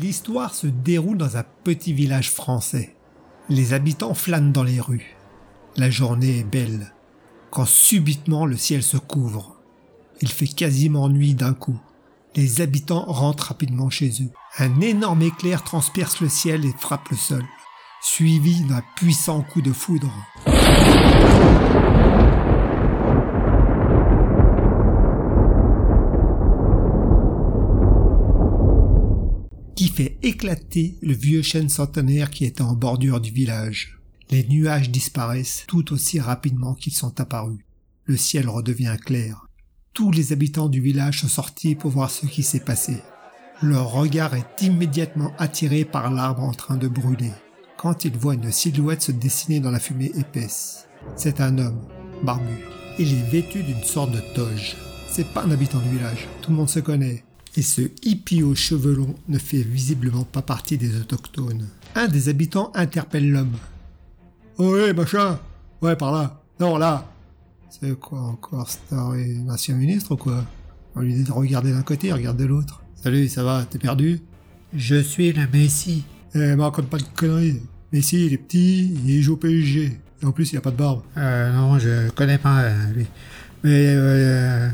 L'histoire se déroule dans un petit village français. Les habitants flânent dans les rues. La journée est belle, quand subitement le ciel se couvre. Il fait quasiment nuit d'un coup. Les habitants rentrent rapidement chez eux. Un énorme éclair transperce le ciel et frappe le sol, suivi d'un puissant coup de foudre. Éclater le vieux chêne centenaire qui était en bordure du village. Les nuages disparaissent tout aussi rapidement qu'ils sont apparus. Le ciel redevient clair. Tous les habitants du village sont sortis pour voir ce qui s'est passé. Leur regard est immédiatement attiré par l'arbre en train de brûler, quand ils voient une silhouette se dessiner dans la fumée épaisse. C'est un homme, barbu. Il est vêtu d'une sorte de toge. C'est pas un habitant du village, tout le monde se connaît. Et ce hippie aux cheveux longs ne fait visiblement pas partie des autochtones. Un des habitants interpelle l'homme. Oh ouais, machin Ouais, par là. Non, là C'est quoi encore, Star et ancien ministre ou quoi? On lui dit de regarder d'un côté, regarde de l'autre. Salut, ça va, t'es perdu? Je suis le Messie. Eh, me raconte pas de conneries. Messi, il est petit, il joue au PSG. Et en plus, il a pas de barbe. Euh, non, je connais pas euh, lui. Mais, euh...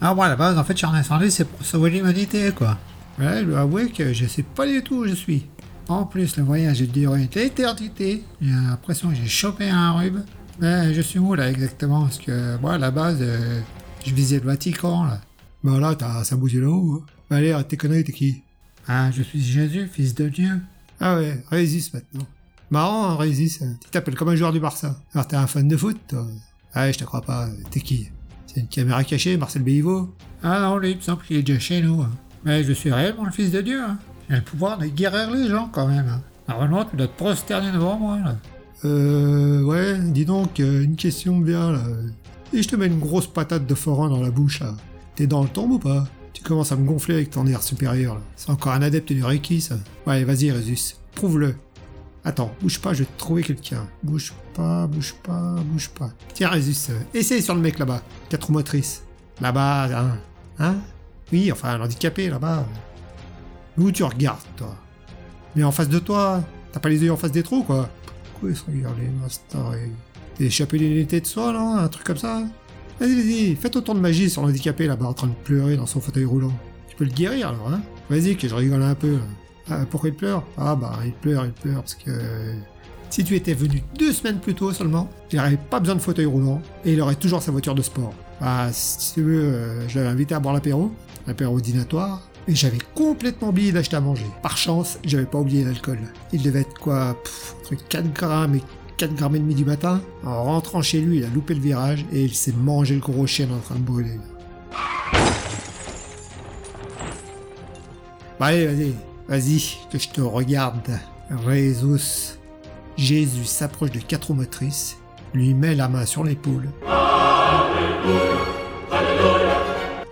Ah, moi, à la base, en fait, je suis en incendie, c'est pour sauver l'humanité, quoi. Ouais, je dois avouer que je sais pas du tout où je suis. En plus, le voyage est duré une éternité. J'ai l'impression que j'ai chopé un rhume. Mais je suis où, là, exactement? Parce que, moi, à la base, euh, je visais le Vatican, là. Bah là, t'as ça bougé là-haut. hein. Bah allez, tes conneries, t'es qui? Ah, je suis Jésus, fils de Dieu. Ah ouais, Régis maintenant. Marrant, hein. Tu t'appelles comme un joueur du Barça. Alors t'es un fan de foot, toi Ah je te crois pas. T'es qui? C'est une caméra cachée, Marcel Béliveau Ah non, lui, il me semble qu'il est déjà chez nous. hein. Mais je suis réellement le fils de Dieu. Hein. J'ai le pouvoir de guérir les gens, quand même. hein. Normalement, tu dois te prosterner devant moi, là. Euh, ouais, dis donc, euh, une question vient, là. Et je te mets une grosse patate de forain dans la bouche, là. T'es dans le tombe ou pas? Tu commences à me gonfler avec ton air supérieur, là. C'est encore un adepte du Reiki, ça. Ouais, vas-y, Résus. Prouve-le. Attends, bouge pas, je vais trouver quelqu'un. Bouge pas, bouge pas, bouge pas. Tiens, Résus, euh, essaye sur le mec là-bas. Quatre motrices. Là-bas, hein Hein? Oui, enfin, un handicapé, là-bas. Où tu regardes, toi? Mais en face de toi, t'as pas les yeux en face des trous, quoi Pourquoi ils se regardent les. T'es échappé l'unité de soi, non Un truc comme ça? Vas-y, vas-y, faites autant de magie sur l'handicapé là-bas en train de pleurer dans son fauteuil roulant. Tu peux le guérir alors, hein? Vas-y, que je rigole un peu. Ah, pourquoi il pleure? Ah bah, il pleure, il pleure parce que... Si tu étais venu deux semaines plus tôt seulement, il n'aurait pas besoin de fauteuil roulant et il aurait toujours sa voiture de sport. Bah, si tu veux, euh, je l'avais invité à boire l'apéro, l'apéro dînatoire, et j'avais complètement oublié d'acheter à manger. Par chance, j'avais pas oublié l'alcool. Il devait être quoi Entre 4 grammes et 4 grammes et demi du matin. En rentrant chez lui, il a loupé le virage et il s'est mangé le gros chien en train de brûler. Bah allez, vas-y, vas-y, que je te regarde. Résus. Jésus s'approche de quatre motrices, lui met la main sur l'épaule.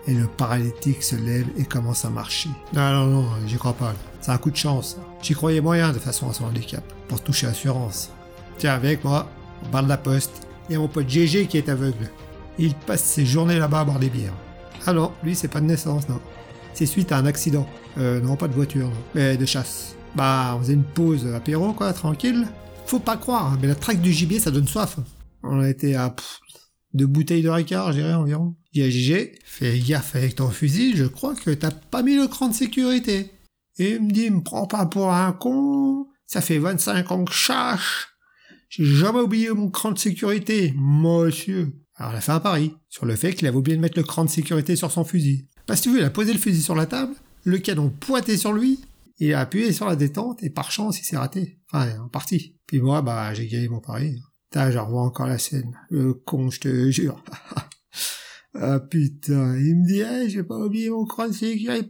Et le paralytique se lève et commence à marcher. Non, non, non, j'y crois pas. C'est un coup de chance. J'y croyais moyen de façon à son handicap, pour toucher assurance. Tiens, avec moi, on parle de la poste. Il y a mon pote GG qui est aveugle. Il passe ses journées là-bas à boire des bières. Ah lui c'est pas de naissance, non. C'est suite à un accident. Euh, non, pas de voiture, non. Mais de chasse. Bah, on faisait une pause apéro, quoi, tranquille. Faut pas croire, hein, mais la traque du gibier, ça donne soif. On a été à pff, deux bouteilles de Ricard, je dirais, environ. GG, fais gaffe avec ton fusil, je crois que t'as pas mis le cran de sécurité. Et il me dit, me prends pas pour un con, ça fait 25 ans que je cherche. J'ai jamais oublié mon cran de sécurité, monsieur. Alors il a fait un pari sur le fait qu'il avait oublié de mettre le cran de sécurité sur son fusil. Parce que tu veux, il a posé le fusil sur la table, le canon pointé sur lui, il a appuyé sur la détente et par chance il s'est raté. Enfin, en partie. Puis moi, bah, j'ai gagné mon pari. Putain, je revois encore la scène. Le con, je te jure. ah putain, il me dit, hey, j'ai pas oublié mon cran de sécurité.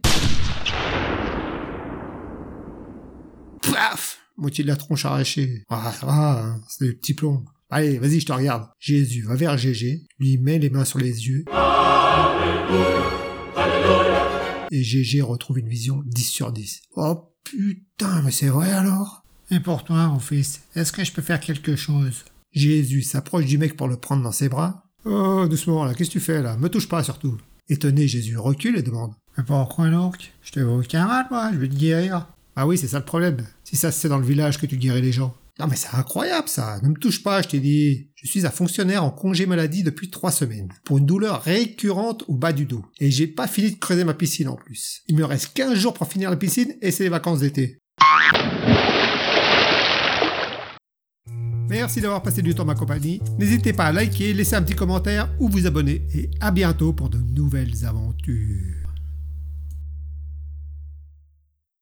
Paf Moitié de la tronche arrachée. Ah, ça va, hein, c'est des petits plombs. Allez, vas-y, je te regarde. Jésus va vers GG, lui met les mains sur les yeux. Et GG retrouve une vision 10 sur 10. Oh putain, mais c'est vrai alors Et pour toi, mon fils, est-ce que je peux faire quelque chose? Jésus s'approche du mec pour le prendre dans ses bras. Oh, doucement là, qu'est-ce que tu fais là? Me touche pas surtout. Étonné, Jésus recule et demande. Mais pourquoi donc? Je te veux aucun mal, moi, je vais te guérir. Ah oui, c'est ça le problème. Si ça c'est dans le village que tu guéris les gens. Non mais c'est incroyable ça. Ne me touche pas, je t'ai dit. Je suis un fonctionnaire en congé maladie depuis trois semaines. Pour une douleur récurrente au bas du dos. Et j'ai pas fini de creuser ma piscine en plus. Il me reste 15 jours pour finir la piscine et c'est les vacances d'été. Merci d'avoir passé du temps ma compagnie. N'hésitez pas à liker, laisser un petit commentaire ou vous abonner. Et à bientôt pour de nouvelles aventures.